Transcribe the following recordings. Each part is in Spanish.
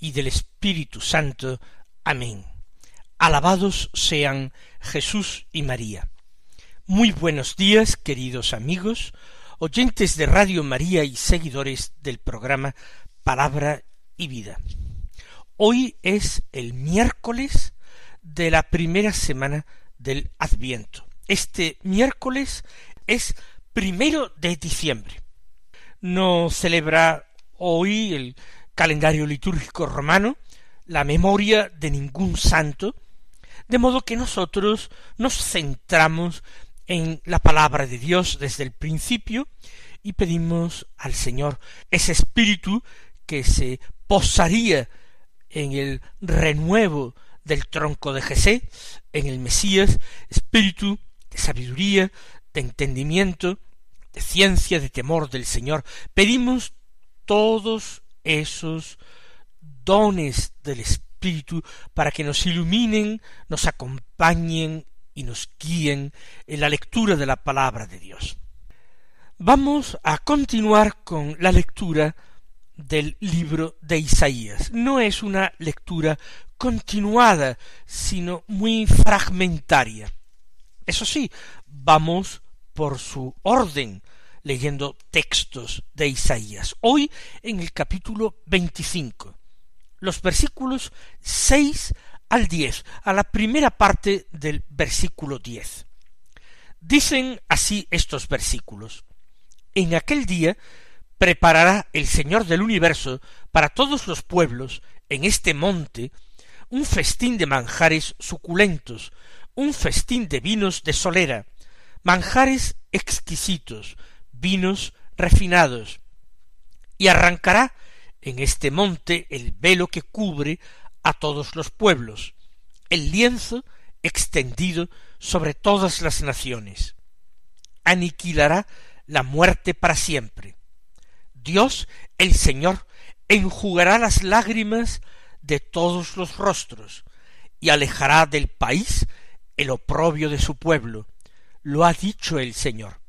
y del Espíritu Santo. Amén. Alabados sean Jesús y María. Muy buenos días, queridos amigos, oyentes de Radio María y seguidores del programa Palabra y Vida. Hoy es el miércoles de la primera semana del Adviento. Este miércoles es primero de diciembre no celebra hoy el calendario litúrgico romano la memoria de ningún santo, de modo que nosotros nos centramos en la palabra de Dios desde el principio y pedimos al Señor ese espíritu que se posaría en el renuevo del tronco de Jesé, en el Mesías, espíritu de sabiduría, de entendimiento, de ciencia, de temor del Señor. Pedimos todos esos dones del Espíritu para que nos iluminen, nos acompañen y nos guíen en la lectura de la palabra de Dios. Vamos a continuar con la lectura del libro de Isaías. No es una lectura continuada, sino muy fragmentaria. Eso sí, vamos por su orden, leyendo textos de Isaías. Hoy en el capítulo 25, los versículos 6 al 10, a la primera parte del versículo 10. Dicen así estos versículos. En aquel día preparará el Señor del universo para todos los pueblos en este monte un festín de manjares suculentos, un festín de vinos de solera, manjares exquisitos, vinos refinados, y arrancará en este monte el velo que cubre a todos los pueblos, el lienzo extendido sobre todas las naciones. Aniquilará la muerte para siempre. Dios, el Señor, enjugará las lágrimas de todos los rostros, y alejará del país el oprobio de su pueblo, lo ha dicho el Señor.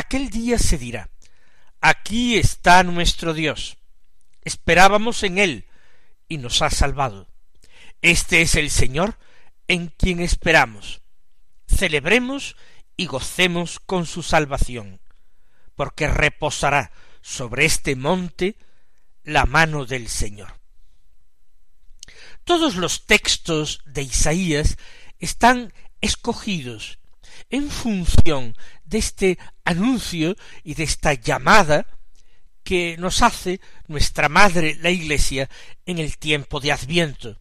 Aquel día se dirá, aquí está nuestro Dios, esperábamos en él, y nos ha salvado. Este es el Señor en quien esperamos. Celebremos y gocemos con su salvación, porque reposará sobre este monte la mano del Señor. Todos los textos de Isaías están escogidos en función de este anuncio y de esta llamada que nos hace nuestra Madre la Iglesia en el tiempo de Adviento.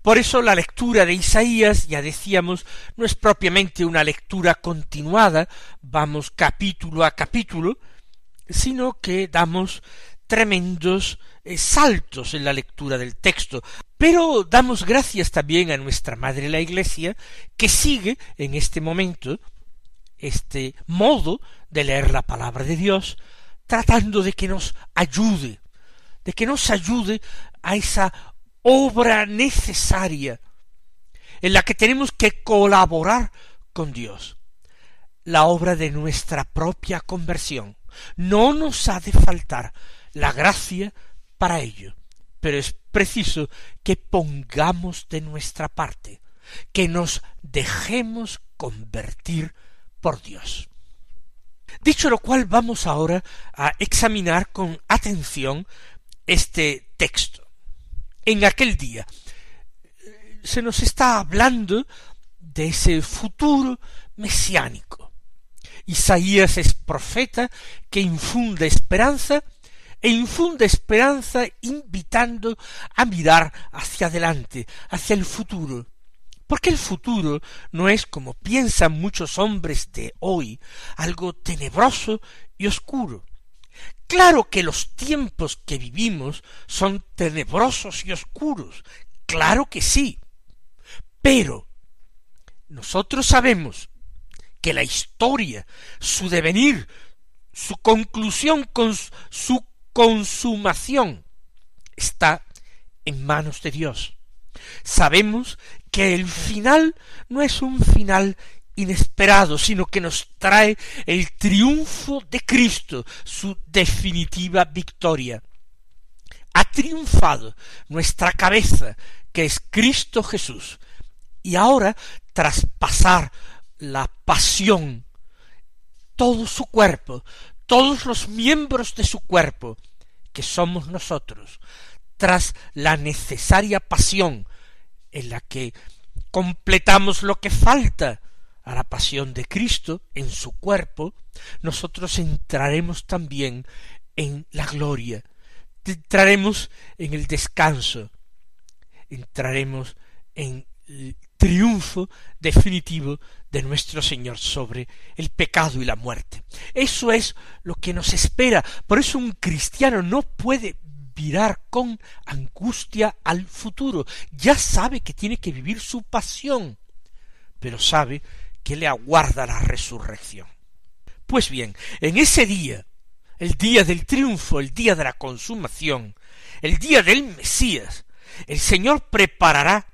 Por eso la lectura de Isaías, ya decíamos, no es propiamente una lectura continuada, vamos capítulo a capítulo, sino que damos tremendos eh, saltos en la lectura del texto. Pero damos gracias también a nuestra Madre la Iglesia, que sigue en este momento este modo de leer la palabra de Dios, tratando de que nos ayude, de que nos ayude a esa obra necesaria en la que tenemos que colaborar con Dios, la obra de nuestra propia conversión. No nos ha de faltar la gracia para ello, pero es preciso que pongamos de nuestra parte, que nos dejemos convertir por Dios. Dicho lo cual, vamos ahora a examinar con atención este texto. En aquel día se nos está hablando de ese futuro mesiánico. Isaías es profeta que infunde esperanza e infunde esperanza invitando a mirar hacia adelante, hacia el futuro. Porque el futuro no es, como piensan muchos hombres de hoy, algo tenebroso y oscuro. Claro que los tiempos que vivimos son tenebrosos y oscuros, claro que sí, pero nosotros sabemos que la historia, su devenir, su conclusión con su consumación está en manos de Dios. Sabemos que el final no es un final inesperado, sino que nos trae el triunfo de Cristo, su definitiva victoria. Ha triunfado nuestra cabeza, que es Cristo Jesús, y ahora, tras pasar la pasión, todo su cuerpo, todos los miembros de su cuerpo, que somos nosotros, tras la necesaria pasión en la que completamos lo que falta a la pasión de Cristo en su cuerpo, nosotros entraremos también en la gloria, entraremos en el descanso, entraremos en el triunfo definitivo de nuestro Señor sobre el pecado y la muerte. Eso es lo que nos espera. Por eso un cristiano no puede mirar con angustia al futuro. Ya sabe que tiene que vivir su pasión, pero sabe que le aguarda la resurrección. Pues bien, en ese día, el día del triunfo, el día de la consumación, el día del Mesías, el Señor preparará,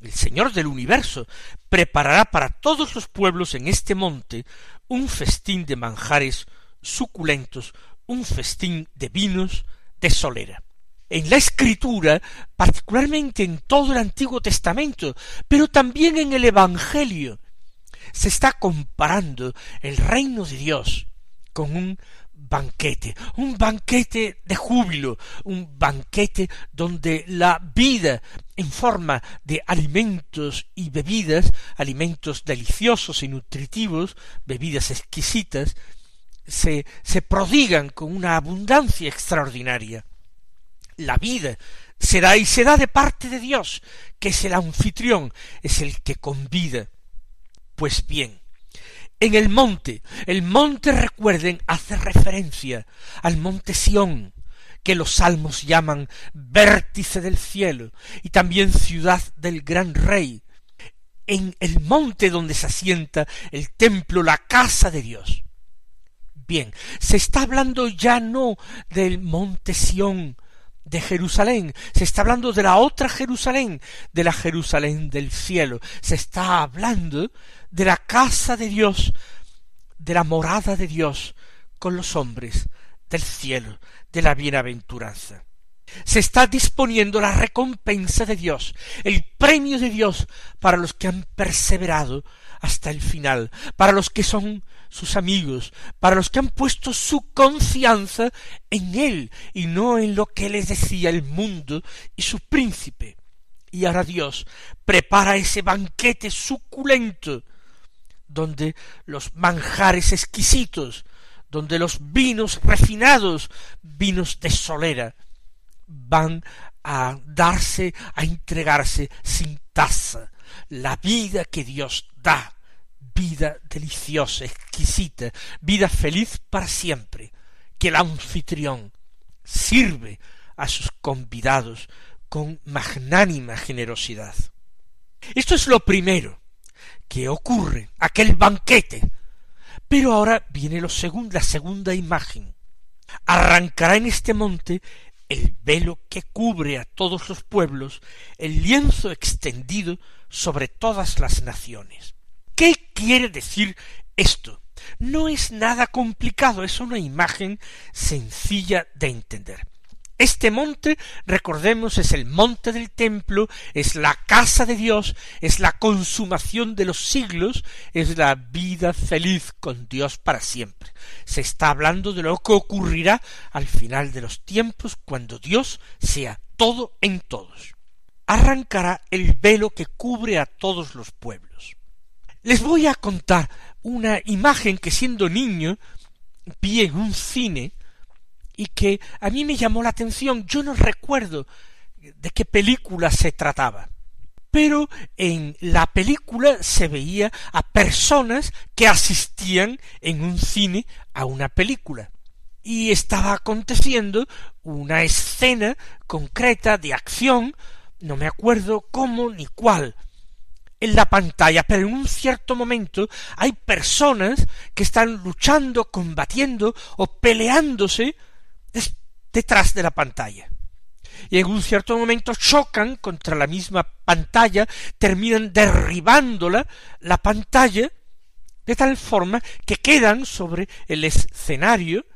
el Señor del universo, preparará para todos los pueblos en este monte un festín de manjares suculentos, un festín de vinos En la escritura, particularmente en todo el Antiguo Testamento, pero también en el Evangelio, se está comparando el reino de Dios con un banquete, un banquete de júbilo, un banquete donde la vida en forma de alimentos y bebidas, alimentos deliciosos y nutritivos, bebidas exquisitas, se, se prodigan con una abundancia extraordinaria. La vida se da y se da de parte de Dios, que es el anfitrión, es el que convida. Pues bien, en el monte, el monte recuerden hace referencia al monte Sión, que los salmos llaman vértice del cielo y también ciudad del gran rey, en el monte donde se asienta el templo, la casa de Dios. Bien, se está hablando ya no del monte Sión, de Jerusalén, se está hablando de la otra Jerusalén, de la Jerusalén del cielo, se está hablando de la casa de Dios, de la morada de Dios con los hombres, del cielo, de la bienaventuranza. Se está disponiendo la recompensa de Dios, el premio de Dios para los que han perseverado hasta el final, para los que son sus amigos, para los que han puesto su confianza en Él y no en lo que les decía el mundo y su príncipe. Y ahora Dios prepara ese banquete suculento, donde los manjares exquisitos, donde los vinos refinados, vinos de solera, van a darse, a entregarse sin taza, la vida que Dios da vida deliciosa, exquisita, vida feliz para siempre, que el anfitrión sirve a sus convidados con magnánima generosidad. Esto es lo primero que ocurre, aquel banquete. Pero ahora viene lo la segunda imagen. Arrancará en este monte el velo que cubre a todos los pueblos, el lienzo extendido sobre todas las naciones. ¿Qué quiere decir esto? No es nada complicado, es una imagen sencilla de entender. Este monte, recordemos, es el monte del templo, es la casa de Dios, es la consumación de los siglos, es la vida feliz con Dios para siempre. Se está hablando de lo que ocurrirá al final de los tiempos cuando Dios sea todo en todos. Arrancará el velo que cubre a todos los pueblos. Les voy a contar una imagen que siendo niño vi en un cine y que a mí me llamó la atención. Yo no recuerdo de qué película se trataba. Pero en la película se veía a personas que asistían en un cine a una película. y estaba aconteciendo una escena concreta de acción, no me acuerdo cómo ni cuál, en la pantalla, pero en un cierto momento hay personas que están luchando, combatiendo o peleándose detrás de la pantalla. Y en un cierto momento chocan contra la misma pantalla, terminan derribándola, la pantalla, de tal forma que quedan sobre el escenario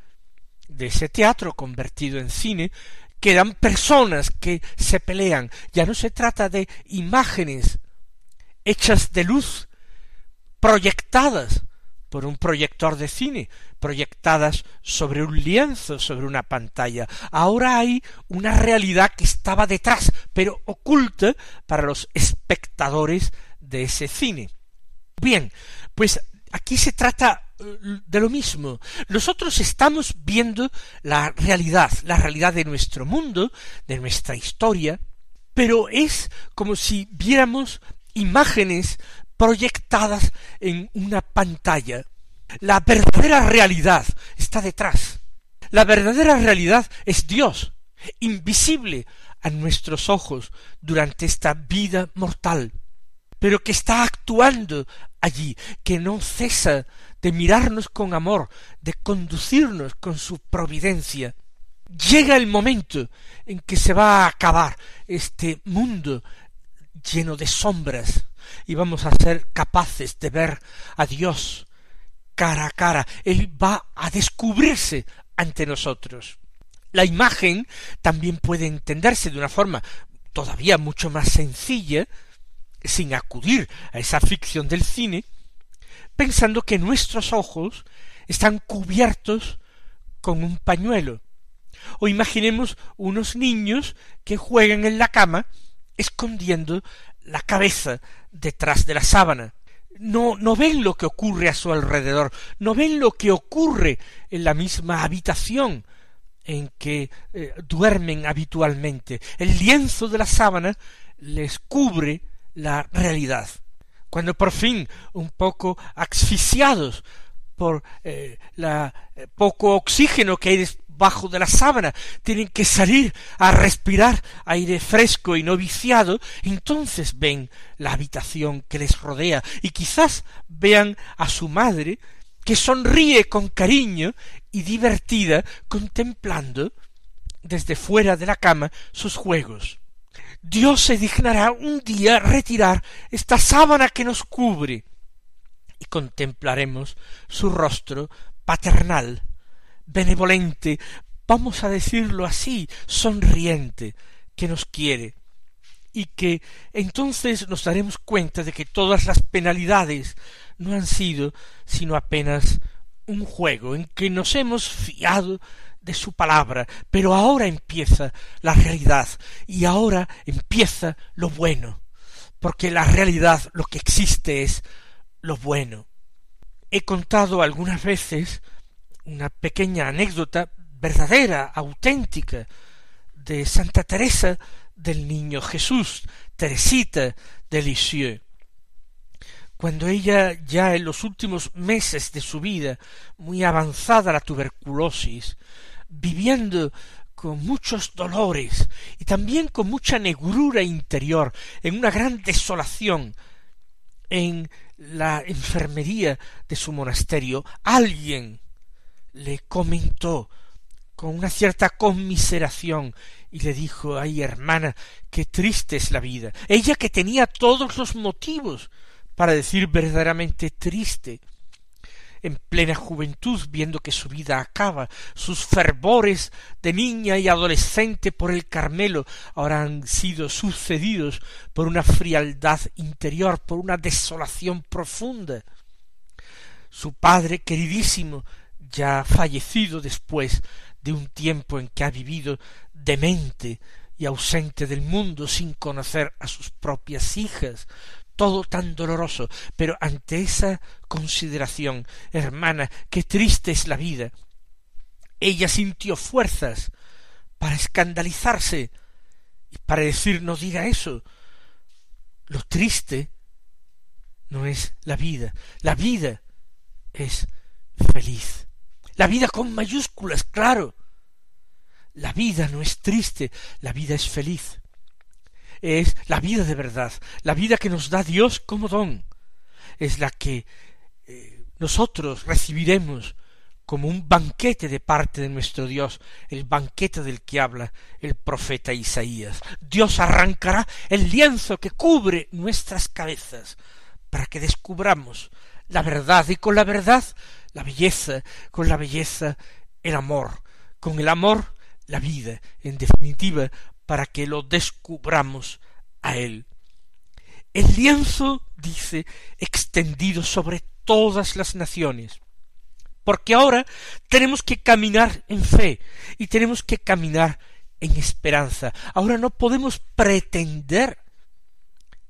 de ese teatro convertido en cine, quedan personas que se pelean. Ya no se trata de imágenes hechas de luz, proyectadas por un proyector de cine, proyectadas sobre un lienzo, sobre una pantalla. Ahora hay una realidad que estaba detrás, pero oculta para los espectadores de ese cine. Bien, pues aquí se trata eh, de lo mismo. Nosotros estamos viendo la realidad, la realidad de nuestro mundo, de nuestra historia, pero es como si viéramos imágenes proyectadas en una pantalla. La verdadera realidad está detrás. La verdadera realidad es Dios, invisible a nuestros ojos durante esta vida mortal, pero que está actuando allí, que no cesa de mirarnos con amor, de conducirnos con su providencia. Llega el momento en que se va a acabar este mundo lleno de sombras y vamos a ser capaces de ver a Dios cara a cara. Él va a descubrirse ante nosotros. La imagen también puede entenderse de una forma todavía mucho más sencilla, sin acudir a esa ficción del cine, pensando que nuestros ojos están cubiertos con un pañuelo. O imaginemos unos niños que juegan en la cama escondiendo la cabeza detrás de la sábana. No, no ven lo que ocurre a su alrededor, no ven lo que ocurre en la misma habitación en que eh, duermen habitualmente. El lienzo de la sábana les cubre la realidad. Cuando por fin, un poco asfixiados por eh, la eh, poco oxígeno que hay bajo de la sábana, tienen que salir a respirar aire fresco y no viciado, entonces ven la habitación que les rodea y quizás vean a su madre que sonríe con cariño y divertida contemplando desde fuera de la cama sus juegos. Dios se dignará un día retirar esta sábana que nos cubre y contemplaremos su rostro paternal benevolente, vamos a decirlo así, sonriente, que nos quiere, y que entonces nos daremos cuenta de que todas las penalidades no han sido sino apenas un juego en que nos hemos fiado de su palabra, pero ahora empieza la realidad y ahora empieza lo bueno, porque la realidad lo que existe es lo bueno. He contado algunas veces una pequeña anécdota verdadera, auténtica, de Santa Teresa del Niño Jesús, Teresita de Lisieux. Cuando ella ya en los últimos meses de su vida, muy avanzada la tuberculosis, viviendo con muchos dolores y también con mucha negrura interior, en una gran desolación, en la enfermería de su monasterio, alguien le comentó con una cierta conmiseración y le dijo ay hermana qué triste es la vida ella que tenía todos los motivos para decir verdaderamente triste en plena juventud, viendo que su vida acaba, sus fervores de niña y adolescente por el Carmelo ahora han sido sucedidos por una frialdad interior, por una desolación profunda. Su padre queridísimo ya fallecido después de un tiempo en que ha vivido demente y ausente del mundo sin conocer a sus propias hijas, todo tan doloroso, pero ante esa consideración, hermana, qué triste es la vida, ella sintió fuerzas para escandalizarse y para decir no diga eso. Lo triste no es la vida, la vida es feliz. La vida con mayúsculas, claro. La vida no es triste, la vida es feliz. Es la vida de verdad, la vida que nos da Dios como don. Es la que eh, nosotros recibiremos como un banquete de parte de nuestro Dios, el banquete del que habla el profeta Isaías. Dios arrancará el lienzo que cubre nuestras cabezas para que descubramos la verdad y con la verdad la belleza, con la belleza el amor, con el amor la vida, en definitiva, para que lo descubramos a Él. El lienzo, dice, extendido sobre todas las naciones porque ahora tenemos que caminar en fe y tenemos que caminar en esperanza. Ahora no podemos pretender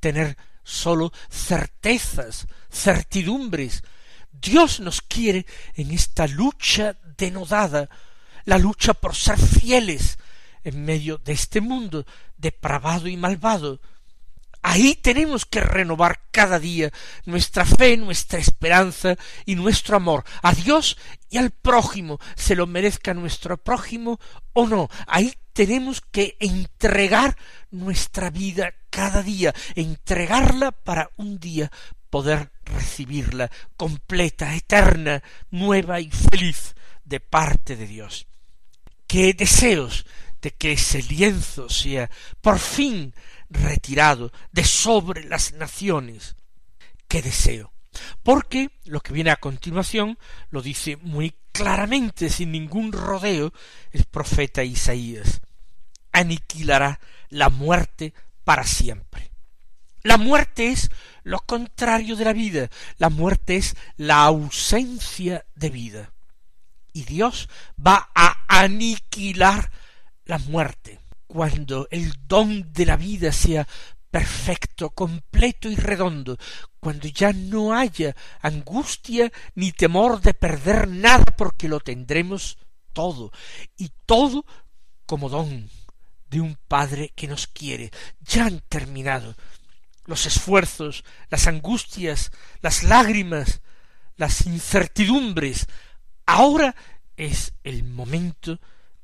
tener sólo certezas, certidumbres. Dios nos quiere en esta lucha denodada, la lucha por ser fieles en medio de este mundo depravado y malvado, Ahí tenemos que renovar cada día nuestra fe, nuestra esperanza y nuestro amor a Dios y al prójimo, se lo merezca nuestro prójimo o no. Ahí tenemos que entregar nuestra vida cada día, entregarla para un día poder recibirla completa, eterna, nueva y feliz de parte de Dios. Qué deseos de que ese lienzo sea por fin retirado de sobre las naciones. ¡Qué deseo! Porque lo que viene a continuación lo dice muy claramente, sin ningún rodeo, el profeta Isaías. Aniquilará la muerte para siempre. La muerte es lo contrario de la vida. La muerte es la ausencia de vida. Y Dios va a aniquilar la muerte cuando el don de la vida sea perfecto, completo y redondo, cuando ya no haya angustia ni temor de perder nada porque lo tendremos todo, y todo como don de un Padre que nos quiere. Ya han terminado los esfuerzos, las angustias, las lágrimas, las incertidumbres. Ahora es el momento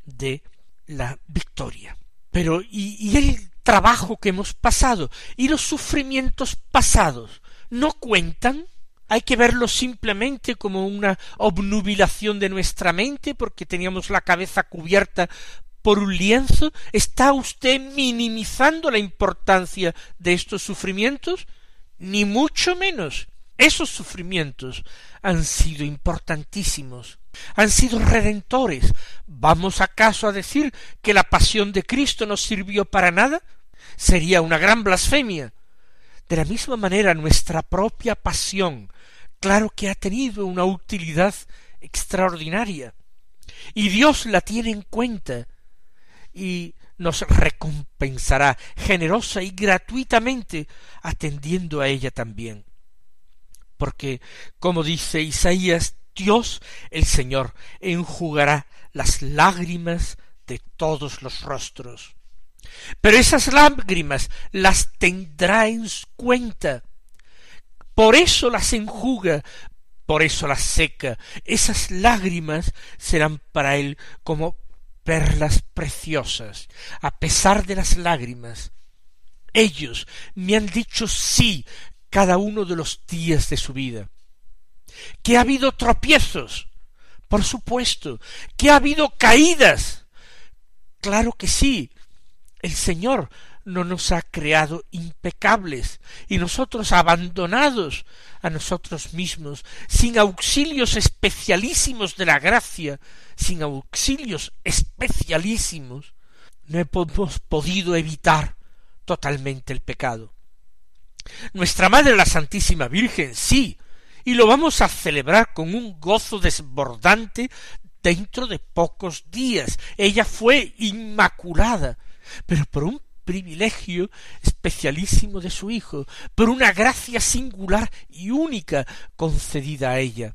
de la victoria. Pero ¿y, el trabajo que hemos pasado y los sufrimientos pasados no cuentan? hay que verlo simplemente como una obnubilación de nuestra mente porque teníamos la cabeza cubierta por un lienzo? ¿Está usted minimizando la importancia de estos sufrimientos? Ni mucho menos. Esos sufrimientos han sido importantísimos han sido redentores. ¿Vamos acaso a decir que la pasión de Cristo no sirvió para nada? Sería una gran blasfemia. De la misma manera nuestra propia pasión, claro que ha tenido una utilidad extraordinaria. Y Dios la tiene en cuenta y nos recompensará generosa y gratuitamente atendiendo a ella también. Porque, como dice Isaías Dios el Señor enjugará las lágrimas de todos los rostros. Pero esas lágrimas las tendrá en cuenta. Por eso las enjuga, por eso las seca. Esas lágrimas serán para él como perlas preciosas, a pesar de las lágrimas. Ellos me han dicho sí cada uno de los días de su vida que ha habido tropiezos, por supuesto, que ha habido caídas. Claro que sí, el Señor no nos ha creado impecables y nosotros abandonados a nosotros mismos, sin auxilios especialísimos de la gracia, sin auxilios especialísimos, no hemos podido evitar totalmente el pecado. Nuestra Madre la Santísima Virgen sí y lo vamos a celebrar con un gozo desbordante dentro de pocos días. Ella fue inmaculada, pero por un privilegio especialísimo de su Hijo, por una gracia singular y única concedida a ella.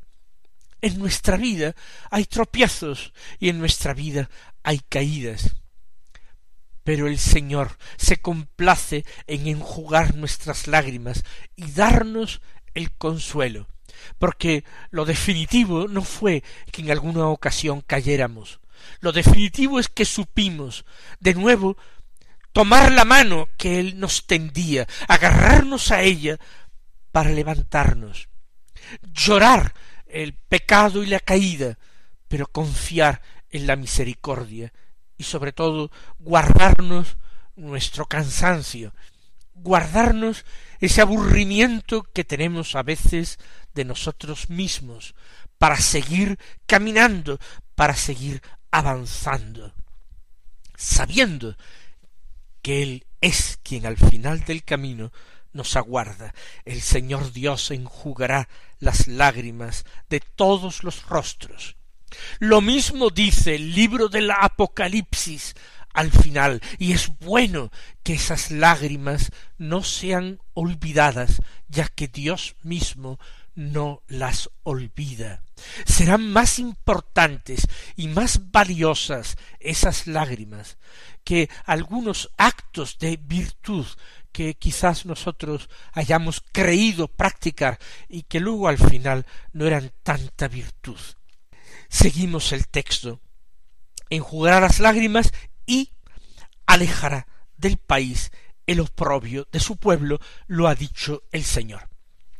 En nuestra vida hay tropiezos y en nuestra vida hay caídas. Pero el Señor se complace en enjugar nuestras lágrimas y darnos el consuelo porque lo definitivo no fue que en alguna ocasión cayéramos, lo definitivo es que supimos de nuevo tomar la mano que él nos tendía, agarrarnos a ella para levantarnos, llorar el pecado y la caída, pero confiar en la misericordia y sobre todo guardarnos nuestro cansancio, guardarnos ese aburrimiento que tenemos a veces de nosotros mismos, para seguir caminando, para seguir avanzando, sabiendo que Él es quien al final del camino nos aguarda. El Señor Dios enjugará las lágrimas de todos los rostros. Lo mismo dice el libro del Apocalipsis al final, y es bueno que esas lágrimas no sean olvidadas, ya que Dios mismo no las olvida. Serán más importantes y más valiosas esas lágrimas que algunos actos de virtud que quizás nosotros hayamos creído practicar y que luego al final no eran tanta virtud. Seguimos el texto. Enjugará las lágrimas y alejará del país el oprobio de su pueblo, lo ha dicho el Señor.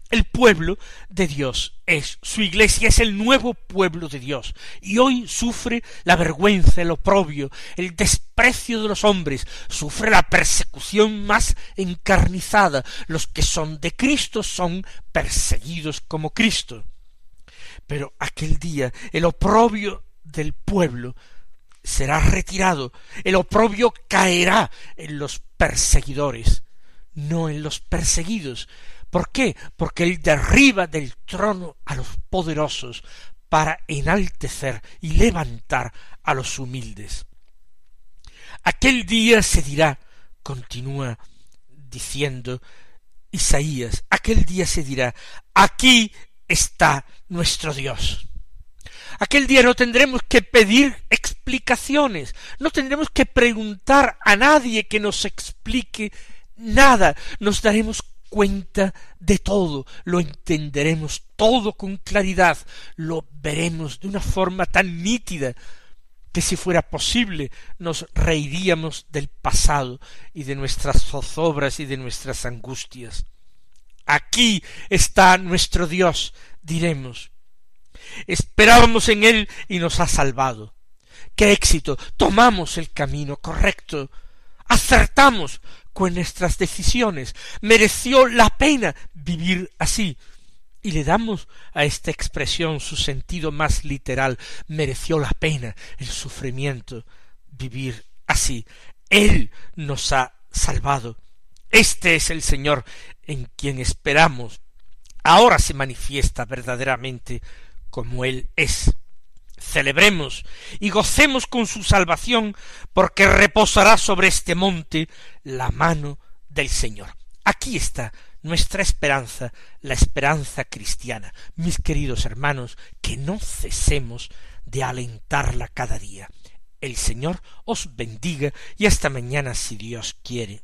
El pueblo de Dios es. Su iglesia, es el nuevo pueblo de Dios, y hoy sufre la vergüenza, el oprobio, el desprecio de los hombres, sufre la persecución más encarnizada. Los que son de Cristo son perseguidos como Cristo. Pero aquel día el oprobio del pueblo será retirado, el oprobio caerá en los perseguidores, no en los perseguidos, ¿Por qué? Porque él derriba del trono a los poderosos para enaltecer y levantar a los humildes. Aquel día se dirá, continúa diciendo Isaías, aquel día se dirá, aquí está nuestro Dios. Aquel día no tendremos que pedir explicaciones, no tendremos que preguntar a nadie que nos explique nada, nos daremos cuenta de todo, lo entenderemos todo con claridad, lo veremos de una forma tan nítida que si fuera posible nos reiríamos del pasado y de nuestras zozobras y de nuestras angustias. Aquí está nuestro Dios, diremos. Esperábamos en Él y nos ha salvado. ¡Qué éxito! Tomamos el camino correcto. Acertamos con nuestras decisiones. Mereció la pena vivir así. Y le damos a esta expresión su sentido más literal. Mereció la pena el sufrimiento vivir así. Él nos ha salvado. Este es el Señor en quien esperamos. Ahora se manifiesta verdaderamente como Él es celebremos y gocemos con su salvación, porque reposará sobre este monte la mano del Señor. Aquí está nuestra esperanza, la esperanza cristiana. Mis queridos hermanos, que no cesemos de alentarla cada día. El Señor os bendiga y hasta mañana si Dios quiere.